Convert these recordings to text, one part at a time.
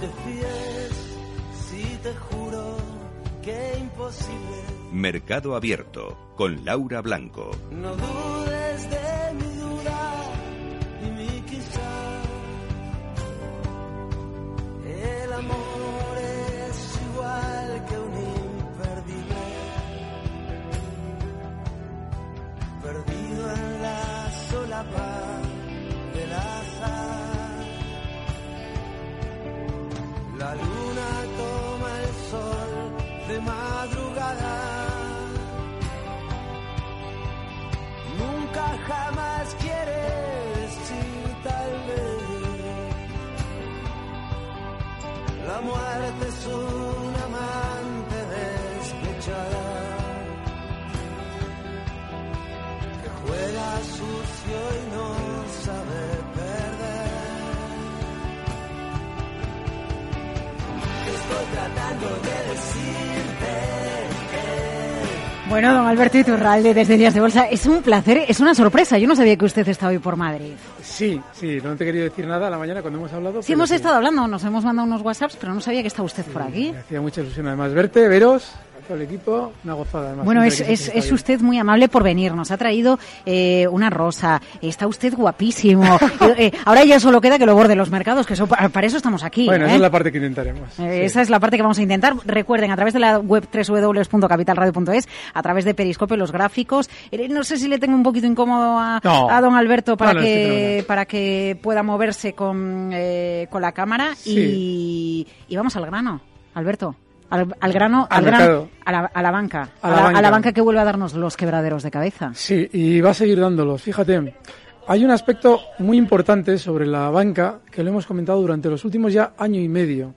te fíes, si te juro que imposible. Mercado Abierto con Laura Blanco. No dudes de La muerte es Bueno, don Alberto Iturralde, desde Días de Bolsa, es un placer, es una sorpresa. Yo no sabía que usted estaba hoy por Madrid. Sí, sí, no te quería decir nada a la mañana cuando hemos hablado. Sí, hemos estado hablando, nos hemos mandado unos WhatsApps, pero no sabía que estaba usted por aquí. Me hacía mucha ilusión además verte, veros, todo el equipo, una gozada. Además, Bueno, es, es, usted muy amable por venir. Nos ha traído eh, una rosa. Está usted guapísimo. Eh, ahora ya solo queda que lo borde los mercados, que eso, para eso estamos aquí. Bueno, ¿eh? esa es la parte que intentaremos. Eh, sí. Esa es la parte que vamos a intentar. Recuerden, a través de la web www.capitalradio.es, a través de Periscope, los gráficos. Eh, No sé si le tengo un poquito incómodo a, No. a don Alberto para, No, no, estoy que, para que pueda moverse con, eh, con la cámara. Y, y vamos al grano, Alberto. Al, al grano, Al al grano, a la, a la banca. A A la la, a banca. la banca que vuelve a darnos los quebraderos de cabeza. Sí, y va a seguir dándolos. Fíjate, hay un aspecto muy importante sobre la banca que lo hemos comentado durante los últimos ya año y medio.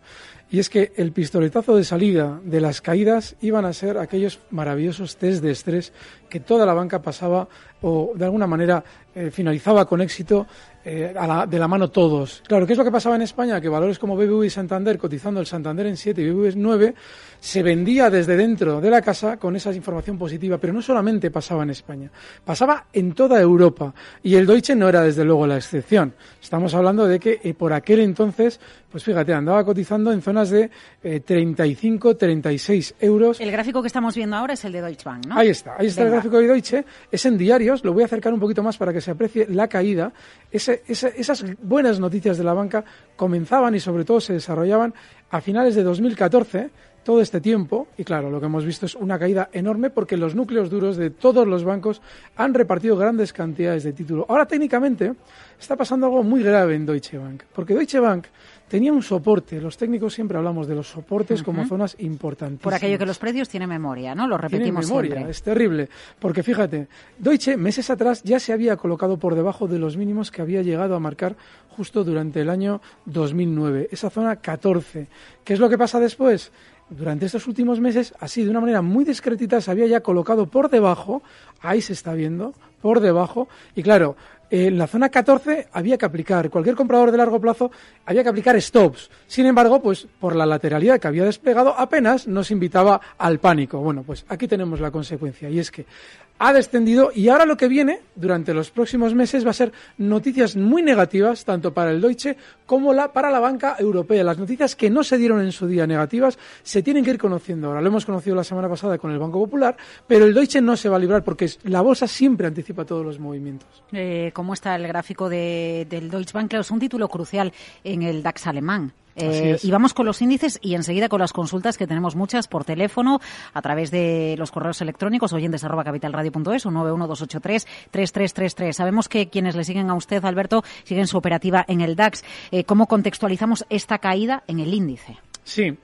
Y es que el pistoletazo de salida de las caídas iban a ser aquellos maravillosos test de estrés que toda la banca pasaba o de alguna manera eh, finalizaba con éxito eh, a la- de la mano todos. Claro, ¿qué es lo que pasaba en España? Que valores como BBV y Santander, cotizando el Santander en 7 y BBV en 9, se vendía desde dentro de la casa con esa información positiva, pero no solamente pasaba en España, pasaba en toda Europa y el Deutsche no era desde luego la excepción. Estamos hablando de que eh, por aquel entonces, pues fíjate, andaba cotizando en zonas de eh, 35, 36 euros. El gráfico que estamos viendo ahora es el de Deutsche Bank, ¿no? Ahí está, ahí está el gráfico de Deutsche, es en diarios, lo voy a acercar un poquito más para que se aprecie la caída. Ese- esas buenas noticias de la banca comenzaban y sobre todo se desarrollaban a finales de 2014, todo este tiempo, y claro, lo que hemos visto es una caída enorme porque los núcleos duros de todos los bancos han repartido grandes cantidades de título. Ahora técnicamente está pasando algo muy grave en Deutsche Bank, porque Deutsche Bank tenía un soporte, los técnicos siempre hablamos de los soportes como zonas importantísimas. Por aquello que los precios tienen memoria, ¿no? Lo Tiene repetimos memoria, siempre. es terrible. Porque fíjate, Deutsche meses atrás ya se había colocado por debajo de los mínimos que había llegado a marcar justo durante el año 2009, esa zona 14. ¿Qué es lo que pasa después? Durante estos últimos meses, así de una manera muy discretita, se había ya colocado por debajo, ahí se está viendo, por debajo, y claro, en la zona 14 había que aplicar, cualquier comprador de largo plazo había que aplicar stops. Sin embargo, pues por la lateralidad que había desplegado, apenas nos invitaba al pánico. Bueno, pues aquí tenemos la consecuencia y es que ha descendido y ahora lo que viene durante los próximos meses va a ser noticias muy negativas tanto para el Deutsche como la, para la banca europea. Las noticias que no se dieron en su día negativas se tienen que ir conociendo ahora. Lo hemos conocido la semana pasada con el Banco Popular, pero el Deutsche no se va a librar porque la bolsa siempre anticipa todos los movimientos. Eh, ¿Cómo está el gráfico de- del Deutsche Bank? Claro, es un título crucial en el DAX alemán. Eh, y vamos con los índices y enseguida con las consultas que tenemos muchas por teléfono, a través de los correos electrónicos, oyentes arroba capitalradio.es o 91283-3333. Sabemos que quienes le siguen a usted, Alberto, siguen su operativa en el DAX. Eh, ¿Cómo contextualizamos esta caída en el índice? Sí.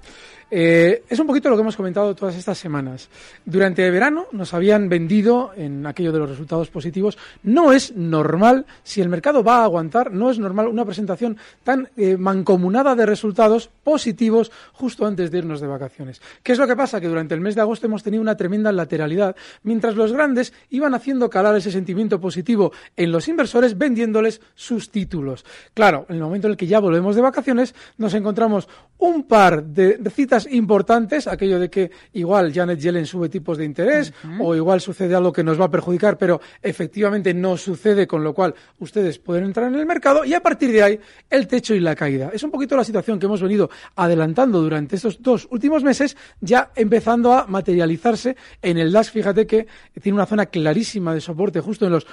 Eh, es un poquito lo que hemos comentado todas estas semanas. Durante el verano nos habían vendido en aquello de los resultados positivos. No es normal, si el mercado va a aguantar, no es normal una presentación tan eh, mancomunada de resultados positivos justo antes de irnos de vacaciones. ¿Qué es lo que pasa? Que durante el mes de agosto hemos tenido una tremenda lateralidad, mientras los grandes iban haciendo calar ese sentimiento positivo en los inversores vendiéndoles sus títulos. Claro, en el momento en el que ya volvemos de vacaciones, nos encontramos un par de citas importantes, aquello de que igual Janet Yellen sube tipos de interés o igual sucede algo que nos va a perjudicar, pero efectivamente no sucede, con lo cual ustedes pueden entrar en el mercado y a partir de ahí el techo y la caída. Es un poquito la situación que hemos venido adelantando durante estos dos últimos meses, ya empezando a materializarse en el DAX. Fíjate que tiene una zona clarísima de soporte justo en los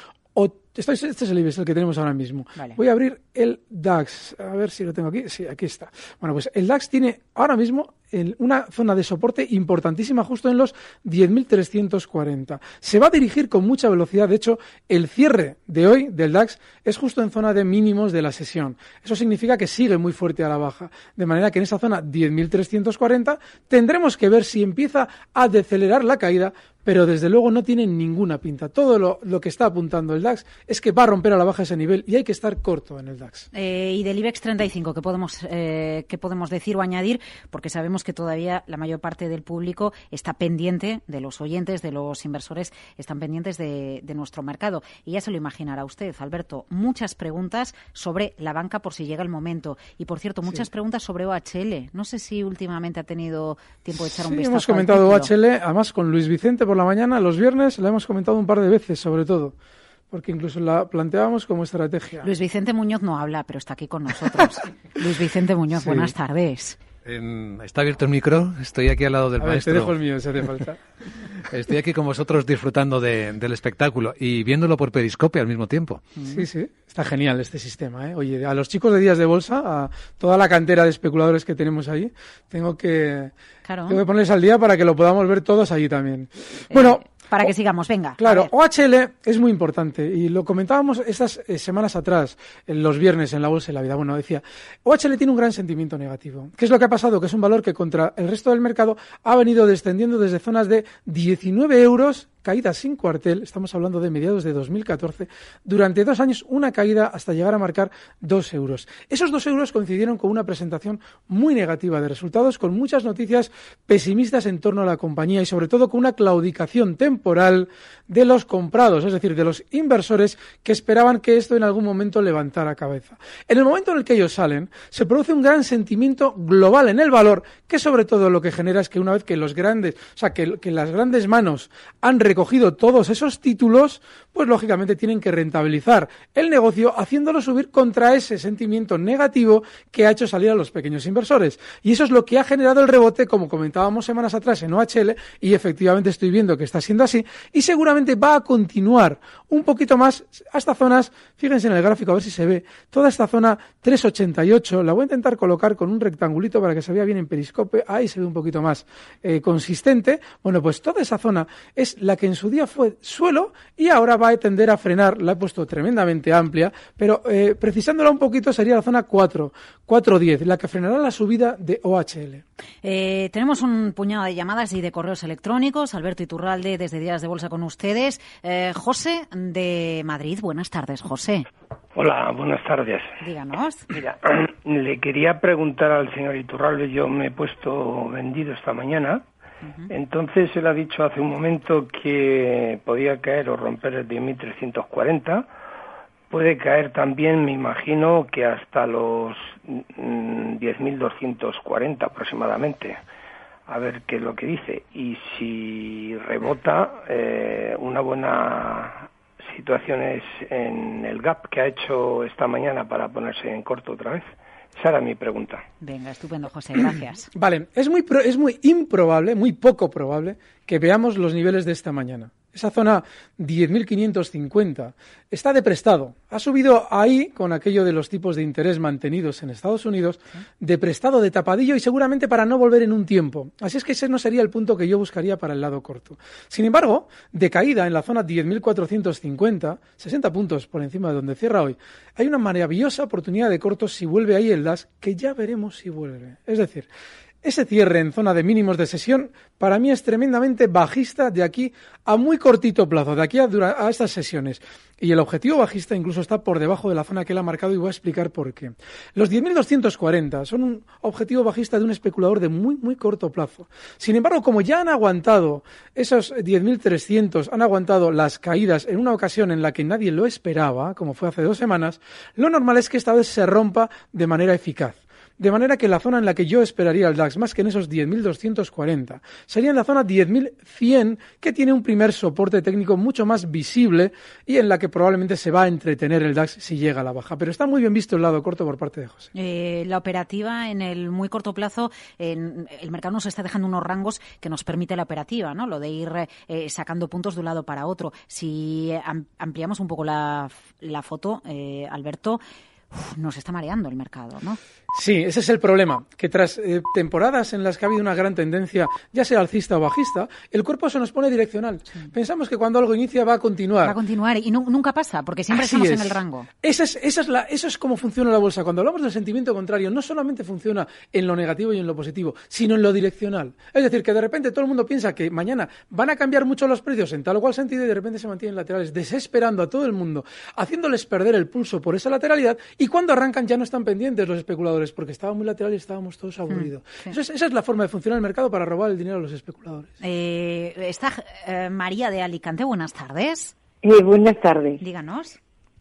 este es el IBEX, el que tenemos ahora mismo. Voy a abrir el DAX, a ver si lo tengo aquí. Sí, aquí está. Bueno, pues el DAX tiene ahora mismo una zona de soporte importantísima justo en los 10.340. Se va a dirigir con mucha velocidad. De hecho, el cierre de hoy del DAX es justo en zona de mínimos de la sesión. Eso significa que sigue muy fuerte a la baja. De manera que en esa zona 10.340 tendremos que ver si empieza a decelerar la caída pero desde luego no tiene ninguna pinta. Todo lo, que está apuntando el DAX es que va a romper a la baja ese nivel y hay que estar corto en el DAX. Eh, y del IBEX 35, ¿qué podemos, eh, ¿qué podemos decir o añadir? Porque sabemos que todavía la mayor parte del público está pendiente, de los oyentes, de los inversores, están pendientes de, nuestro mercado. Y ya se lo imaginará usted, Alberto, muchas preguntas sobre la banca por si llega el momento. Y por cierto, muchas preguntas sobre OHL. No sé si últimamente ha tenido tiempo de echar un vistazo. Hemos comentado OHL, además con Luis Vicente por la mañana, los viernes, la hemos comentado un par de veces, sobre todo porque incluso la planteábamos como estrategia. Luis Vicente Muñoz no habla, pero está aquí con nosotros. Luis Vicente Muñoz, buenas tardes. Está abierto el micro, estoy aquí al lado del maestro. Te dejo el mío, si hace falta. estoy aquí con vosotros disfrutando del espectáculo y viéndolo por periscopio al mismo tiempo. Sí, sí, está genial este sistema. ¿eh? Oye, a los chicos de Días de Bolsa, a toda la cantera de especuladores que tenemos ahí, tengo que, tengo que ponerles al día para que lo podamos ver todos allí también. Bueno, eh, para que sigamos, venga. Claro, OHL es muy importante y lo comentábamos estas eh, semanas atrás, en los viernes en la Bolsa de la Vida. Bueno, decía, OHL tiene un gran sentimiento negativo. ¿Qué es lo que ha pasado? Que es un valor que contra el resto del mercado ha venido descendiendo desde zonas de 19 euros caída sin cuartel, estamos hablando de mediados de 2014, durante dos años una caída hasta llegar a marcar dos euros. Esos dos euros coincidieron con una presentación muy negativa de resultados, con muchas noticias pesimistas en torno a la compañía y sobre todo con una claudicación temporal de los comprados, es decir, de los inversores que esperaban que esto en algún momento levantara cabeza. En el momento en el que ellos salen, se produce un gran sentimiento global en el valor, que sobre todo lo que genera es que una vez que los grandes, o sea, que, que las grandes manos han recogido todos esos títulos, pues lógicamente tienen que rentabilizar el negocio haciéndolo subir contra ese sentimiento negativo que ha hecho salir a los pequeños inversores. Y eso es lo que ha generado el rebote, como comentábamos semanas atrás en OHL, y efectivamente estoy viendo que está siendo y seguramente va a continuar un poquito más hasta zonas, fíjense en el gráfico a ver si se ve, toda esta zona 388, la voy a intentar colocar con un rectangulito para que se vea bien en periscope, ahí se ve un poquito más eh, consistente. Bueno, pues toda esa zona es la que en su día fue suelo y ahora va a tender a frenar. La he puesto tremendamente amplia, pero eh, precisándola un poquito sería la zona 4, 4.10, la que frenará la subida de OHL. Eh, tenemos un puñado de llamadas y de correos electrónicos. Alberto Iturralde, desde Días de Bolsa con ustedes. Eh, José de Madrid, buenas tardes, José. Hola, buenas tardes. Díganos. Mira, le quería preguntar al señor Iturralde, yo me he puesto vendido esta mañana entonces él ha dicho hace un momento que podía caer o romper el 10.340. Puede caer también, me imagino, que hasta los 10.240 mm, aproximadamente. A ver qué es lo que dice. Y si rebota, eh, una buena situación es en el gap que ha hecho esta mañana para ponerse en corto otra vez. Esa era mi pregunta. Venga, estupendo, José, gracias. Vale, es muy, es muy improbable, muy poco probable, que veamos los niveles de esta mañana esa zona 10.550, está de prestado. Ha subido ahí con aquello de los tipos de interés mantenidos en Estados Unidos, de prestado, de tapadillo y seguramente para no volver en un tiempo. Así es que ese no sería el punto que yo buscaría para el lado corto. Sin embargo, de caída en la zona 10.450, 60 puntos por encima de donde cierra hoy, hay una maravillosa oportunidad de cortos si vuelve ahí el DAS, que ya veremos si vuelve. Es decir, ese cierre en zona de mínimos de sesión para mí es tremendamente bajista de aquí a muy cortito plazo, de aquí a, estas sesiones. Y el objetivo bajista incluso está por debajo de la zona que él ha marcado y voy a explicar por qué. Los 10.240 son un objetivo bajista de un especulador de muy, muy corto plazo. Sin embargo, como ya han aguantado esos 10.300, han aguantado las caídas en una ocasión en la que nadie lo esperaba, como fue hace dos semanas, lo normal es que esta vez se rompa de manera eficaz. De manera que la zona en la que yo esperaría el DAX, más que en esos 10.240, sería en la zona 10.100, que tiene un primer soporte técnico mucho más visible y en la que probablemente se va a entretener el DAX si llega a la baja. Pero está muy bien visto el lado corto por parte de José. Eh, la operativa en el muy corto plazo, en, el mercado nos está dejando unos rangos que nos permite la operativa, ¿no? Lo de ir eh, sacando puntos de un lado para otro. Si am- ampliamos un poco la, la foto, eh, Alberto, uf, nos está mareando el mercado, ¿no? Sí, ese es el problema, que tras eh, temporadas en las que ha habido una gran tendencia, ya sea alcista o bajista, el cuerpo se nos pone direccional. Pensamos que cuando algo inicia va a continuar. Va a continuar y nu- nunca pasa, porque siempre Así estamos es. en el rango. Esa es, esa es la, eso es como funciona la bolsa. Cuando hablamos del sentimiento contrario, no solamente funciona en lo negativo y en lo positivo, sino en lo direccional. Es decir, que de repente todo el mundo piensa que mañana van a cambiar mucho los precios en tal o cual sentido y de repente se mantienen laterales, desesperando a todo el mundo, haciéndoles perder el pulso por esa lateralidad y cuando arrancan ya no están pendientes los especuladores porque estaba muy lateral y estábamos todos aburridos. sí. Eso es- esa es la forma de funcionar el mercado para robar el dinero a los especuladores. Eh, está eh, María de Alicante, buenas tardes. Eh, buenas tardes. Díganos.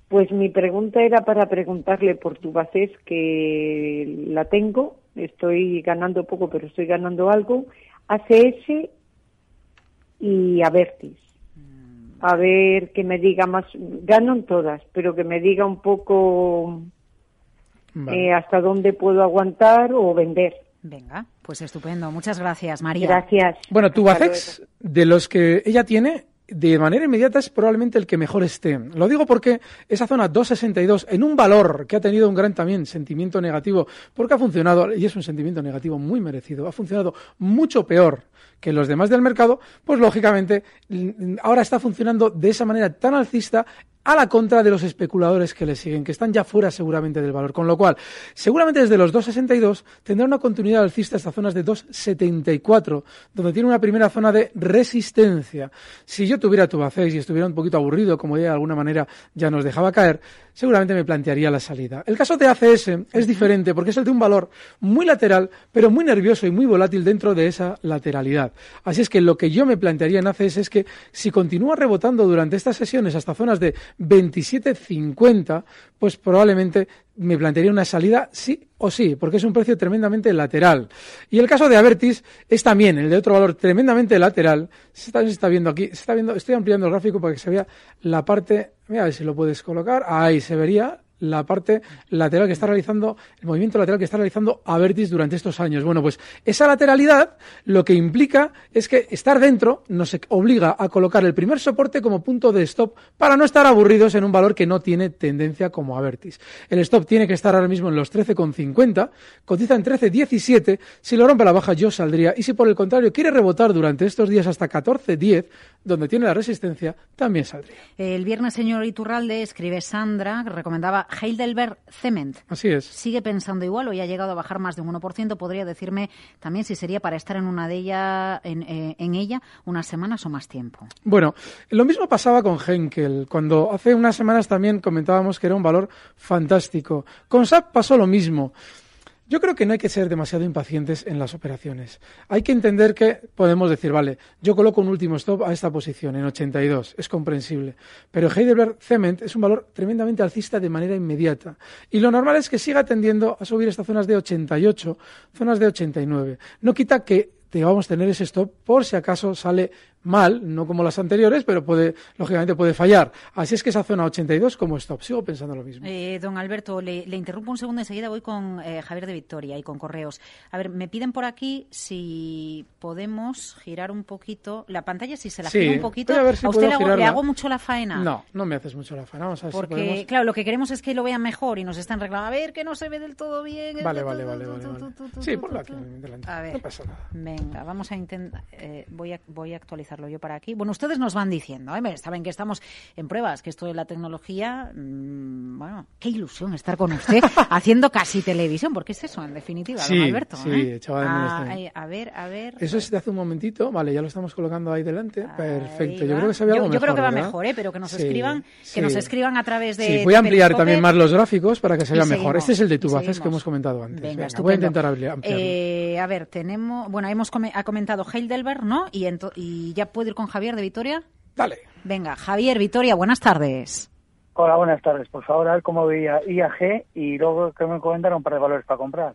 Pues mi pregunta era para preguntarle por Tubacés, que la tengo, estoy ganando poco, pero estoy ganando algo, ACS y Avertis. A ver que me diga más, gano en todas, pero que me diga un poco Vale. eh, hasta dónde puedo aguantar o vender. Venga, pues estupendo. Muchas gracias, María. Gracias. Bueno, Hasta Tubacex, de los que ella tiene, de manera inmediata es probablemente el que mejor esté. Lo digo porque esa zona 262, en un valor que ha tenido un gran también sentimiento negativo, porque ha funcionado, y es un sentimiento negativo muy merecido, ha funcionado mucho peor que los demás del mercado, pues lógicamente ahora está funcionando de esa manera tan alcista a la contra de los especuladores que le siguen, que están ya fuera seguramente del valor. Con lo cual, seguramente desde los 2,62 tendrá una continuidad alcista hasta zonas de 2,74, donde tiene una primera zona de resistencia. Si yo tuviera Tubacés y estuviera un poquito aburrido, como ella de alguna manera ya nos dejaba caer, seguramente me plantearía la salida. El caso de ACS es diferente porque es el de un valor muy lateral, pero muy nervioso y muy volátil dentro de esa lateralidad. Así es que lo que yo me plantearía en ACS es que si continúa rebotando durante estas sesiones hasta zonas de 27.50, pues probablemente me plantearía una salida sí o sí, porque es un precio tremendamente lateral. Y el caso de Avertis es también el de otro valor tremendamente lateral. Se está, se está viendo aquí, se está viendo, estoy ampliando el gráfico para que se vea la parte, mira a ver si lo puedes colocar, ahí se vería la parte lateral que está realizando, el movimiento lateral que está realizando Avertis durante estos años. Bueno, pues esa lateralidad lo que implica es que estar dentro nos obliga a colocar el primer soporte como punto de stop para no estar aburridos en un valor que no tiene tendencia como Avertis. El stop tiene que estar ahora mismo en los 13,50, cotiza en 13,17. Si lo rompe la baja yo saldría y si por el contrario quiere rebotar durante estos días hasta 14,10, donde tiene la resistencia, también saldría. El viernes, señor Iturralde, escribe Sandra, que recomendaba Heidelberg Cement. Así es. ¿Sigue pensando igual o ya ha llegado a bajar más de un 1%? ¿Podría decirme también si sería para estar en una de ella, en, eh, en ella unas semanas o más tiempo? Bueno, lo mismo pasaba con Henkel, cuando hace unas semanas también comentábamos que era un valor fantástico. Con SAP pasó lo mismo. Yo creo que no hay que ser demasiado impacientes en las operaciones. Hay que entender que podemos decir, vale, yo coloco un último stop a esta posición en 82, es comprensible. Pero Heidelberg Cement es un valor tremendamente alcista de manera inmediata. Y lo normal es que siga tendiendo a subir estas zonas de 88, zonas de 89. No quita que debamos tener ese stop por si acaso sale mal, no como las anteriores, pero puede, lógicamente puede fallar. Así es que esa zona 82 como stop. Sigo pensando lo mismo. Eh, don Alberto, le, le interrumpo un segundo, enseguida voy con eh, Javier de Victoria y con correos. A ver, me piden por aquí si podemos girar un poquito la pantalla, si se la Sí, gira un poquito. a ver si usted le hago, girarla. le hago mucho la faena? No, no me haces mucho la faena. Vamos a ver si Porque, podemos... claro, lo que queremos es que lo vean mejor y nos están reclamando. A ver, que no se ve del todo bien. Vale, vale, vale. Sí, ponlo aquí delante. A ver. No pasa nada. Venga, vamos a intentar. eh, voy, a, voy a yo para aquí. Bueno, ustedes nos van diciendo, ¿eh? saben que estamos en pruebas, que esto de la tecnología. mm, bueno, qué ilusión estar con usted haciendo casi televisión, porque es eso, en definitiva, Sí, don Alberto. sí, ¿eh? echaba de menos Ah, ay, a ver, a ver. Eso es de hace un momentito. Vale, ya lo estamos colocando ahí delante. Ahí Perfecto. Yo creo que se ve yo, algo yo mejor, creo que va ¿verdad? mejor, ¿eh? pero que nos Sí, escriban, sí. que nos escriban a través de. Sí, voy a ampliar Periscope. también más los gráficos para que se vea mejor. Este es el de y Tubaces que hemos comentado antes. Venga, Venga, voy a intentar ampliar- ampliarlo. Eh, a ver, tenemos, bueno, hemos ha comentado Heidelberg, ¿no? Y, y ya puedo ir con Javier de Vitoria. Dale. Venga, Javier, Vitoria, buenas tardes. Hola, buenas tardes. Por favor, a ver cómo veía IAG y luego que me comentaron un par de valores para comprar.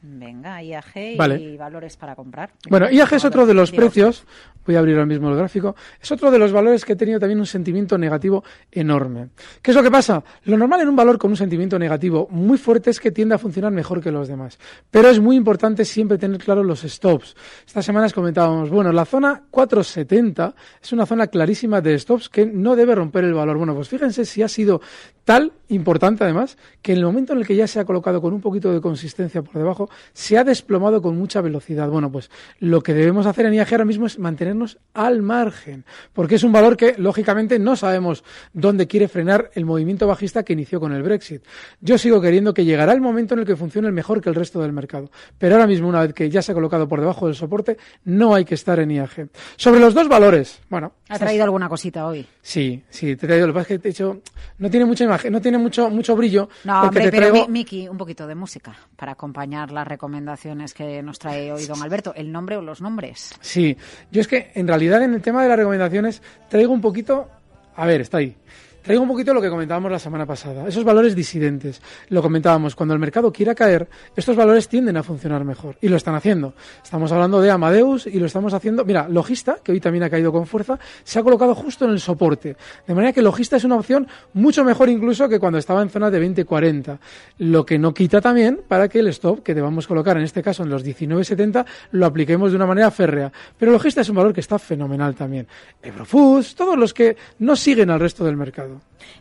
Venga, IAG y valores para comprar. Bueno, IAG es otro de los precios, voy a abrir ahora mismo el gráfico, es otro de los valores que ha tenido también un sentimiento negativo enorme. ¿Qué es lo que pasa? Lo normal en un valor con un sentimiento negativo muy fuerte es que tiende a funcionar mejor que los demás. Pero es muy importante siempre tener claro los stops. Estas semanas comentábamos, bueno, la zona 470 es una zona clarísima de stops que no debe romper el valor. Bueno, pues fíjense si ha sido tal importante además que en el momento en el que ya se ha colocado con un poquito de consistencia por debajo, se ha desplomado con mucha velocidad. Bueno, pues lo que debemos hacer en IAG ahora mismo es mantenernos al margen, porque es un valor que lógicamente no sabemos dónde quiere frenar el movimiento bajista que inició con el Brexit. Yo sigo queriendo que llegará el momento en el que funcione mejor que el resto del mercado, pero ahora mismo una vez que ya se ha colocado por debajo del soporte, no hay que estar en IAG. Sobre los dos valores, bueno, ¿Ha traído alguna cosita hoy? Sí, sí, te he traído. Lo que pasa es que te he hecho, no tiene mucha imagen, no tiene mucho, mucho brillo. No, hombre, te pero traigo- Miki, un poquito de música para acompañar las recomendaciones que nos trae hoy don Alberto. ¿El nombre o los nombres? Sí, yo es que en realidad en el tema de las recomendaciones traigo un poquito, a ver, está ahí. Traigo un poquito lo que comentábamos la semana pasada, esos valores disidentes. Lo comentábamos, cuando el mercado quiera caer, estos valores tienden a funcionar mejor y lo están haciendo. Estamos hablando de Amadeus y lo estamos haciendo. Mira, Logista, que hoy también ha caído con fuerza, se ha colocado justo en el soporte. De manera que Logista es una opción mucho mejor incluso que cuando estaba en zona de 20-40. Lo que no quita también para que el stop que debamos colocar, en este caso en los 19.70, lo apliquemos de una manera férrea. Pero Logista es un valor que está fenomenal también. Eurofoods, todos los que no siguen al resto del mercado.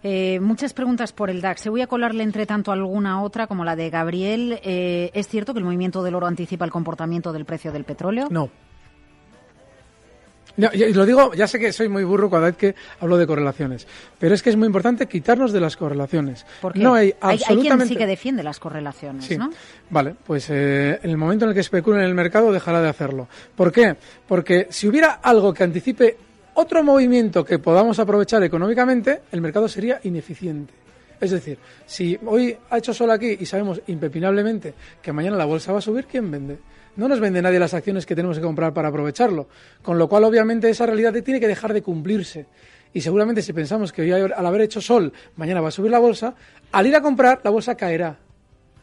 Eh, muchas preguntas por el DAX. Se voy a colarle entre tanto alguna otra, como la de Gabriel. Eh, ¿Es cierto que el movimiento del oro anticipa el comportamiento del precio del petróleo? No. No, y lo digo, ya sé que soy muy burro cada vez que hablo de correlaciones, pero es que es muy importante quitarnos de las correlaciones. Porque no hay hay, absolutamente... quien sí que defiende las correlaciones, Sí. ¿no? Vale, pues eh, en el momento en el que especule en el mercado dejará de hacerlo. ¿Por qué? Porque si hubiera algo que anticipe otro movimiento que podamos aprovechar económicamente, el mercado sería ineficiente. Es decir, si hoy ha hecho sol aquí y sabemos impepinablemente que mañana la bolsa va a subir, ¿quién vende? No nos vende nadie las acciones que tenemos que comprar para aprovecharlo. Con lo cual, obviamente, esa realidad tiene que dejar de cumplirse. Y seguramente si pensamos que hoy al haber hecho sol, mañana va a subir la bolsa, al ir a comprar, la bolsa caerá.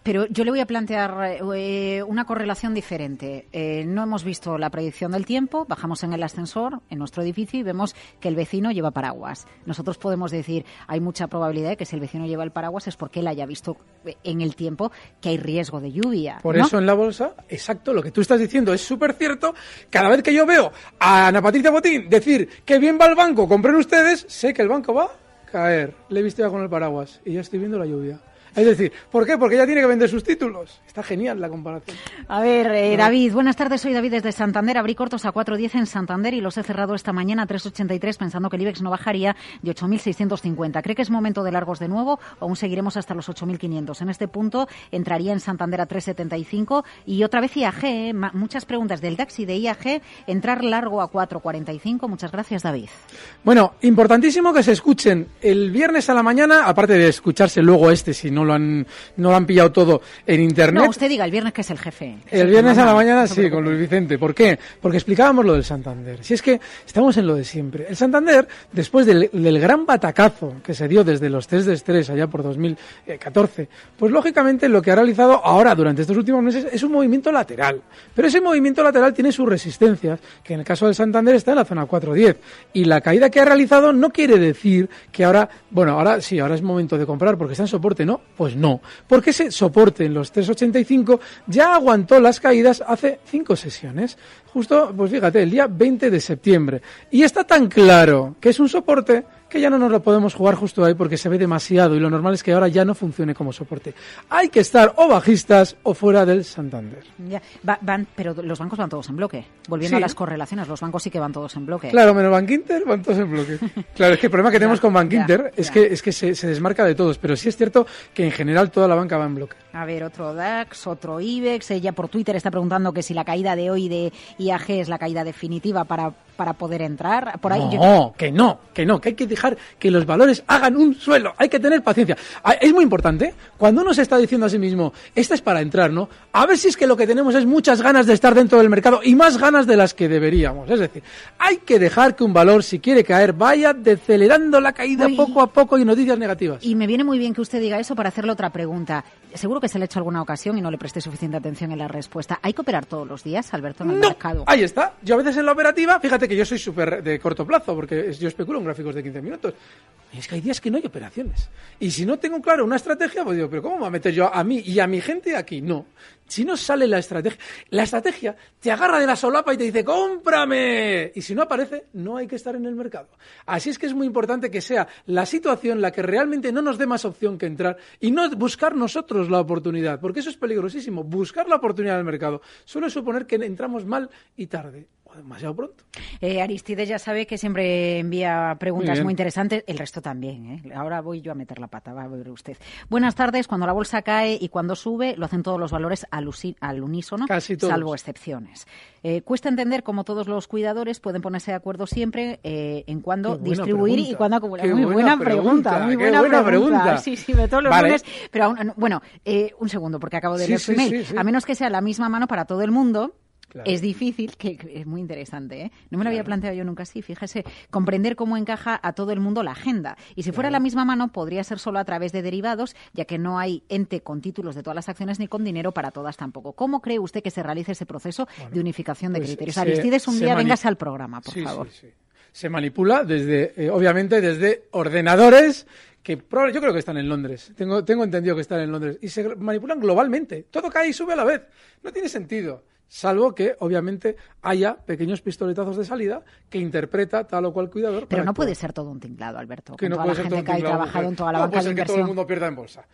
Pero yo le voy a plantear eh, una correlación diferente. Eh, no hemos visto la predicción del tiempo, bajamos en el ascensor, en nuestro edificio, y vemos que el vecino lleva paraguas. Nosotros podemos decir, hay mucha probabilidad de que si el vecino lleva el paraguas es porque él haya visto eh, en el tiempo que hay riesgo de lluvia. Por ¿no? eso en la bolsa, exacto, lo que tú estás diciendo es súper cierto. Cada vez que yo veo a Ana Patricia Botín decir que bien va el banco, compren ustedes, sé que el banco va a caer. Le he visto ya con el paraguas y ya estoy viendo la lluvia. Es decir, ¿por qué? Porque ella tiene que vender sus títulos. Está genial la comparación. A ver, eh, David, buenas tardes, soy David desde Santander. Abrí cortos a 4.10 en Santander y los he cerrado esta mañana a 3.83 pensando que el IBEX no bajaría de 8.650. ¿Cree que es momento de largos de nuevo o aún seguiremos hasta los 8.500? En este punto entraría en Santander a 3.75 y otra vez IAG, eh, muchas preguntas del DAX y de IAG, entrar largo a 4.45. Muchas gracias, David. Bueno, importantísimo que se escuchen el viernes a la mañana, aparte de escucharse luego este, si no lo han, no lo han pillado todo en internet. No, usted diga el viernes que es el jefe. El viernes a la mañana no sí, con Luis Vicente. ¿Por qué? Porque explicábamos lo del Santander. Si es que estamos en lo de siempre. El Santander, después del, del gran batacazo que se dio desde los test de estrés allá por 2014, pues lógicamente lo que ha realizado ahora durante estos últimos meses es un movimiento lateral. Pero ese movimiento lateral tiene sus resistencias, que en el caso del Santander está en la zona 410. Y la caída que ha realizado no quiere decir que ahora, bueno, ahora sí, ahora es momento de comprar porque está en soporte, ¿no? Pues no. Porque ese soporte en los 385 ya aguantó las caídas hace cinco sesiones. Justo, pues fíjate, el día 20 de septiembre. Y está tan claro que es un soporte que ya no nos lo podemos jugar justo ahí porque se ve demasiado y lo normal es que ahora ya no funcione como soporte. Hay que estar o bajistas o fuera del Santander. Ya, va- van, pero los bancos van todos en bloque. Volviendo Sí. a las correlaciones, los bancos sí que van todos en bloque. Claro, menos Bank Inter, van todos en bloque. Claro, es que el problema que tenemos con Bank ya, Inter es que, es que se, se desmarca de todos, pero sí es cierto que en general toda la banca va en bloque. A ver, otro DAX, otro IBEX. Ella por Twitter está preguntando que si la caída de hoy de IAG es la caída definitiva para para poder entrar. Por ahí no, yo- que no, que no, que hay que dejar que los valores hagan un suelo. Hay que tener paciencia. Es muy importante, cuando uno se está diciendo a sí mismo, esta es para entrar, ¿no? A ver si es que lo que tenemos es muchas ganas de estar dentro del mercado y más ganas de las que deberíamos. Es decir, hay que dejar que un valor, si quiere caer, vaya decelerando la caída Uy. poco a poco y noticias negativas. Y me viene muy bien que usted diga eso para hacerle otra pregunta. Seguro que se le ha hecho alguna ocasión y no le presté suficiente atención en la respuesta. ¿Hay que operar todos los días, Alberto, en el No, mercado? ahí está. Yo a veces en la operativa, fíjate que yo soy súper de corto plazo, porque yo especulo en gráficos de 15 minutos. Es que hay días que no hay operaciones. Y si no tengo claro una estrategia, pues digo, pero ¿cómo me voy a meter yo a mí y a mi gente aquí? No. Si no sale la estrategia, la estrategia te agarra de la solapa y te dice, cómprame. Y si no aparece, no hay que estar en el mercado. Así es que es muy importante que sea la situación la que realmente no nos dé más opción que entrar y no buscar nosotros la oportunidad, porque eso es peligrosísimo. Buscar la oportunidad del mercado suele suponer que entramos mal y tarde demasiado pronto. Eh, Aristides ya sabe que siempre envía preguntas muy, interesantes. El resto también. ¿eh? Ahora voy yo a meter la pata, va a ver usted. Buenas tardes. Cuando la bolsa cae y cuando sube, lo hacen todos los valores al, unísono, Casi todos. salvo excepciones. Eh, cuesta entender cómo todos los cuidadores pueden ponerse de acuerdo siempre eh, en cuándo distribuir y cuándo acumular. Qué Muy buena buena pregunta, pregunta, muy buena, buena pregunta. pregunta. Sí, sí, de todos los Vale. lunes. Pero aún, bueno, eh, un segundo, porque acabo de Sí, leer sí, su email. sí, sí. A menos que sea la misma mano para todo el mundo. Claro. Es difícil, que es muy interesante, ¿eh? No me lo había planteado yo nunca así, fíjese, comprender cómo encaja a todo el mundo la agenda. Y si fuera la misma mano, podría ser solo a través de derivados, ya que no hay ente con títulos de todas las acciones ni con dinero para todas tampoco. ¿Cómo cree usted que se realice ese proceso de unificación de pues criterios? se- Aristides, un día véngase al programa, por Sí, favor. sí, sí. Se manipula desde, eh, obviamente, desde ordenadores que proba- yo creo que están en Londres. Tengo, tengo entendido que están en Londres. Y se manipulan globalmente. Todo cae y sube a la vez. No tiene sentido. Salvo que, obviamente, haya pequeños pistoletazos de salida que interpreta tal o cual cuidador. Pero no actuar. puede ser todo un tinglado, Alberto. que con no toda puede la ser gente todo un que tinglado, trabajado en toda la ¿Cómo banca puede de ser que todo el mundo pierda en bolsa?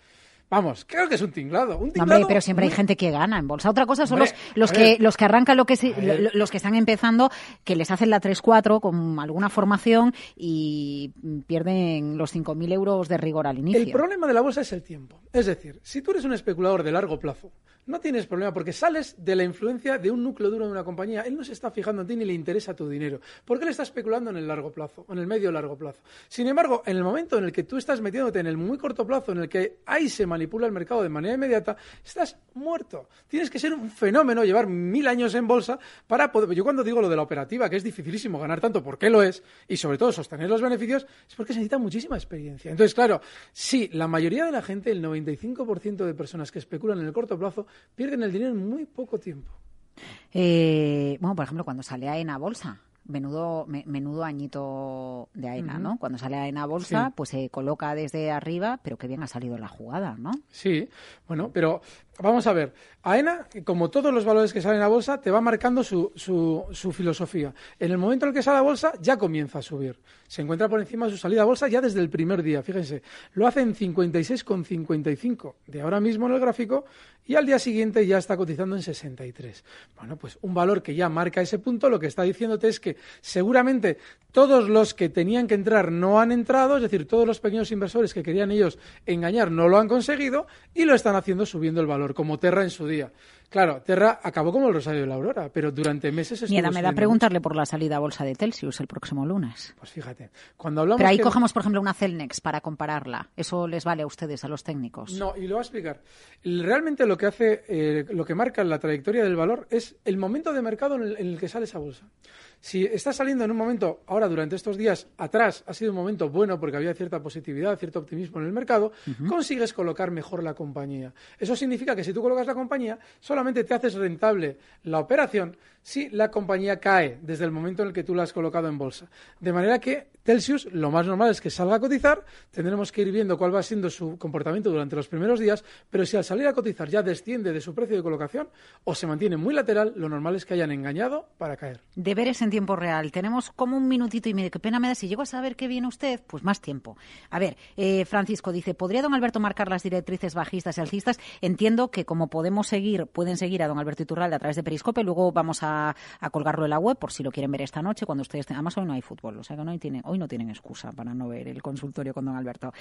Vamos, creo que es un tinglado. Un tinglado hombre, pero siempre hay gente que gana en bolsa. Otra cosa son Hombre, los, los que los que arrancan lo que los que están empezando, que les hacen la 3-4 con alguna formación y pierden los 5.000 euros de rigor al inicio. El problema de la bolsa es el tiempo. Es decir, si tú eres un especulador de largo plazo, no tienes problema porque sales de la influencia de un núcleo duro de una compañía. Él no se está fijando en ti ni le interesa tu dinero. Porque él está especulando en el largo plazo, en el medio largo plazo. Sin embargo, en el momento en el que tú estás metiéndote en el muy corto plazo, en el que ahí se manipula el mercado de manera inmediata, estás muerto. Tienes que ser un fenómeno, llevar mil años en bolsa para poder. Yo cuando digo lo de la operativa, que es dificilísimo ganar tanto, porque lo es, y sobre todo sostener los beneficios, es porque se necesita muchísima experiencia. Entonces, claro, sí, la mayoría de la gente, el 95% de personas que especulan en el corto plazo, pierden el dinero en muy poco tiempo. Eh, bueno, por ejemplo, cuando sale AENA a bolsa, menudo, me- menudo añito de AENA, ¿no? Cuando sale AENA a bolsa, Sí. pues se coloca desde arriba, pero que bien ha salido la jugada, ¿no? Sí, bueno, pero vamos a ver. AENA, como todos los valores que salen a bolsa, te va marcando su, su, su filosofía. En el momento en el que sale a bolsa, ya comienza a subir. Se encuentra por encima de su salida a bolsa ya desde el primer día. Fíjense, lo hace en 56,55 de ahora mismo en el gráfico y al día siguiente ya está cotizando en 63. Bueno, pues un valor que ya marca ese punto, lo que está diciéndote es que seguramente todos los que tenían que entrar no han entrado, es decir, todos los pequeños inversores que querían ellos engañar no lo han conseguido y lo están haciendo subiendo el valor, como Terra en su día. Claro, Terra acabó como el Rosario de la Aurora, pero durante meses estuvo Miedo me da preguntarle por la salida a bolsa de Telsius el próximo lunes. Pues fíjate, cuando hablamos Pero ahí que- cogemos, por ejemplo, una Celnex para compararla. ¿Eso les vale a ustedes, a los técnicos? No, y lo voy a explicar. Realmente lo que hace, eh, lo que marca la trayectoria del valor es el momento de mercado en el, en el que sale esa bolsa. Si está saliendo en un momento, ahora durante estos días atrás, ha sido un momento bueno porque había cierta positividad, cierto optimismo en el mercado, consigues colocar mejor la compañía. Eso significa que si tú colocas la compañía, solamente te haces rentable la operación si la compañía cae desde el momento en el que tú la has colocado en bolsa. De manera que Telsius, lo más normal es que salga a cotizar, tendremos que ir viendo cuál va siendo su comportamiento durante los primeros días, pero si al salir a cotizar ya desciende de su precio de colocación o se mantiene muy lateral, lo normal es que hayan engañado para caer. Deberes en tiempo real. Tenemos como un minutito y medio. Qué pena me da. Si llego a saber qué viene usted, pues más tiempo. A ver, eh, Francisco dice, ¿podría don Alberto marcar las directrices bajistas y alcistas? Entiendo que como podemos seguir, pueden seguir a don Alberto Iturralde a través de Periscope. Luego vamos a, colgarlo en la web por si lo quieren ver esta noche cuando ustedes... Además, hoy no hay fútbol. O sea que no hay tiene, hoy no tienen excusa para no ver el consultorio con don Alberto.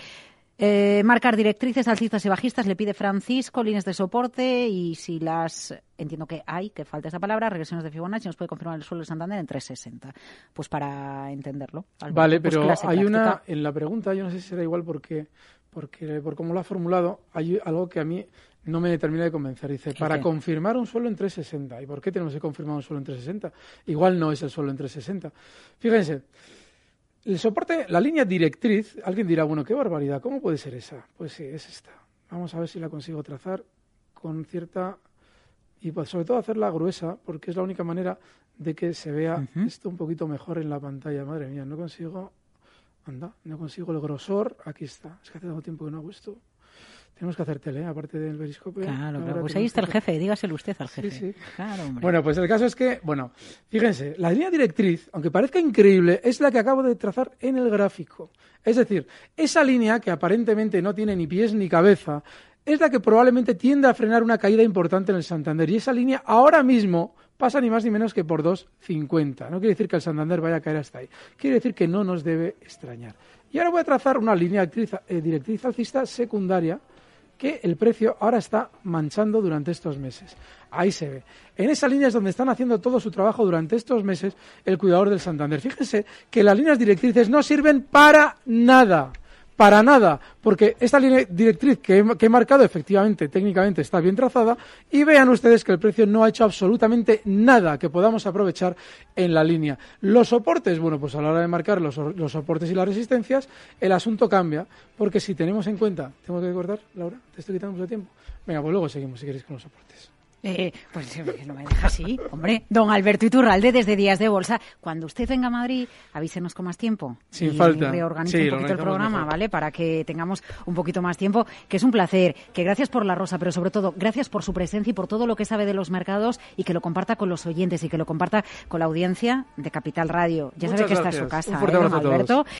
Eh, marcar directrices, alcistas y bajistas le pide Francisco, líneas de soporte y si las, entiendo que hay, que falta esa palabra, regresiones de Fibonacci, nos puede confirmar el suelo de Santander en 360. Pues para entenderlo. Vale, pues pero clase hay una, en la pregunta, yo no sé si será igual porque, porque por cómo lo ha formulado, hay algo que a mí no me termina de convencer. Dice, para qué? confirmar un suelo en 360. ¿Y por qué tenemos que confirmar un suelo en 360? Igual no es el suelo en 360. Fíjense, el soporte, la línea directriz, alguien dirá, bueno, qué barbaridad, ¿cómo puede ser esa? Pues sí, es esta. Vamos a ver si la consigo trazar con cierta y pues, sobre todo hacerla gruesa, porque es la única manera de que se vea esto un poquito mejor en la pantalla. Madre mía, no consigo, anda, no consigo el grosor. Aquí está. Es que hace tanto tiempo que no hago esto. Tenemos que hacer tele, ¿eh? aparte del periscopio. Claro, claro. Pues ahí está el jefe, dígaselo usted al Sí, jefe. sí. Claro, hombre. Bueno, pues el caso es que, bueno, fíjense, la línea directriz, aunque parezca increíble, es la que acabo de trazar en el gráfico. Es decir, esa línea que aparentemente no tiene ni pies ni cabeza, es la que probablemente tiende a frenar una caída importante en el Santander. Y esa línea ahora mismo pasa ni más ni menos que por 2,50. No quiere decir que el Santander vaya a caer hasta ahí. Quiere decir que no nos debe extrañar. Y ahora voy a trazar una línea directriz, eh, directriz alcista secundaria que el precio ahora está manchando durante estos meses. Ahí se ve. En esa línea es donde están haciendo todo su trabajo durante estos meses el cuidador del Santander. Fíjense que las líneas directrices no sirven para nada. Para nada, porque esta línea directriz que he, marcado efectivamente, técnicamente está bien trazada, y vean ustedes que el precio no ha hecho absolutamente nada que podamos aprovechar en la línea. Los soportes, bueno, pues a la hora de marcar los, los soportes y las resistencias, el asunto cambia, porque si tenemos en cuenta, ¿tengo que cortar, Laura? ¿Te estoy quitando mucho tiempo? Venga, pues luego seguimos si queréis con los soportes. Eh, pues no me deja así, hombre. Don Alberto Iturralde, desde Días de Bolsa. Cuando usted venga a Madrid, avísenos con más tiempo. Sin y falta. reorganice Sí, un poquito el programa, mejor. ¿vale? Para que tengamos un poquito más tiempo. Que es un placer. Que gracias por la rosa, pero sobre todo, gracias por su presencia y por todo lo que sabe de los mercados y que lo comparta con los oyentes y que lo comparta con la audiencia de Capital Radio. Ya sabe que esta es su casa, Un fuerte ¿eh, don. Alberto.